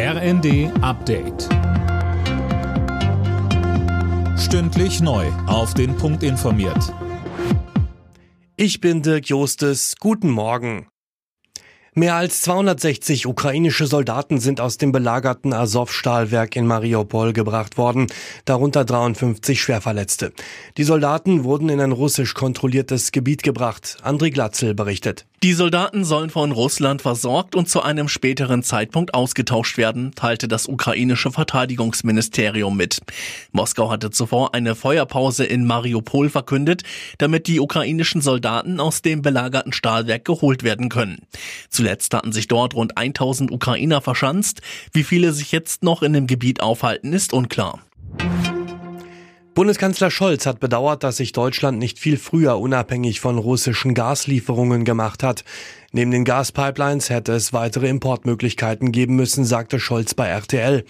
RND Update. Stündlich neu. Auf den Punkt informiert. Ich bin Dirk Jostes. Guten Morgen. Mehr als 260 ukrainische Soldaten sind aus dem belagerten Azov-Stahlwerk in Mariupol gebracht worden, darunter 53 Schwerverletzte. Die Soldaten wurden in ein russisch kontrolliertes Gebiet gebracht. André Glatzel berichtet. Die Soldaten sollen von Russland versorgt und zu einem späteren Zeitpunkt ausgetauscht werden, teilte das ukrainische Verteidigungsministerium mit. Moskau hatte zuvor eine Feuerpause in Mariupol verkündet, damit die ukrainischen Soldaten aus dem belagerten Stahlwerk geholt werden können. Zuletzt hatten sich dort rund 1000 Ukrainer verschanzt. Wie viele sich jetzt noch in dem Gebiet aufhalten, ist unklar. Bundeskanzler Scholz hat bedauert, dass sich Deutschland nicht viel früher unabhängig von russischen Gaslieferungen gemacht hat. Neben den Gaspipelines hätte es weitere Importmöglichkeiten geben müssen, sagte Scholz bei RTL.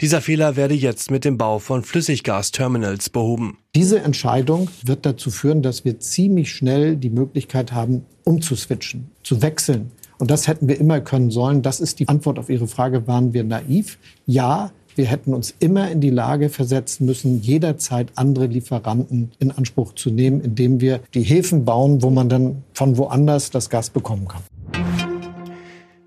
Dieser Fehler werde jetzt mit dem Bau von Flüssiggasterminals behoben. Diese Entscheidung wird dazu führen, dass wir ziemlich schnell die Möglichkeit haben, umzuswitchen, zu wechseln. Und das hätten wir immer können sollen. Das ist die Antwort auf Ihre Frage, waren wir naiv? Ja, wir hätten uns immer in die Lage versetzen müssen, jederzeit andere Lieferanten in Anspruch zu nehmen, indem wir die Häfen bauen, wo man dann von woanders das Gas bekommen kann.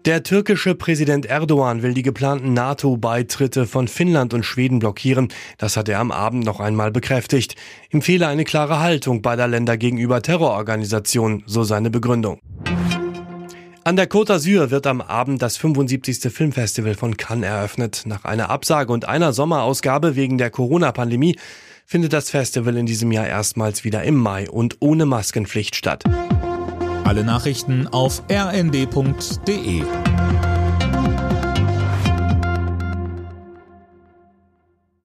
Der türkische Präsident Erdogan will die geplanten NATO-Beitritte von Finnland und Schweden blockieren. Das hat er am Abend noch einmal bekräftigt. Ihm fehle eine klare Haltung beider Länder gegenüber Terrororganisationen, so seine Begründung. An der Côte d'Azur wird am Abend das 75. Filmfestival von Cannes eröffnet. Nach einer Absage und einer Sommerausgabe wegen der Corona-Pandemie findet das Festival in diesem Jahr erstmals wieder im Mai und ohne Maskenpflicht statt. Alle Nachrichten auf rnd.de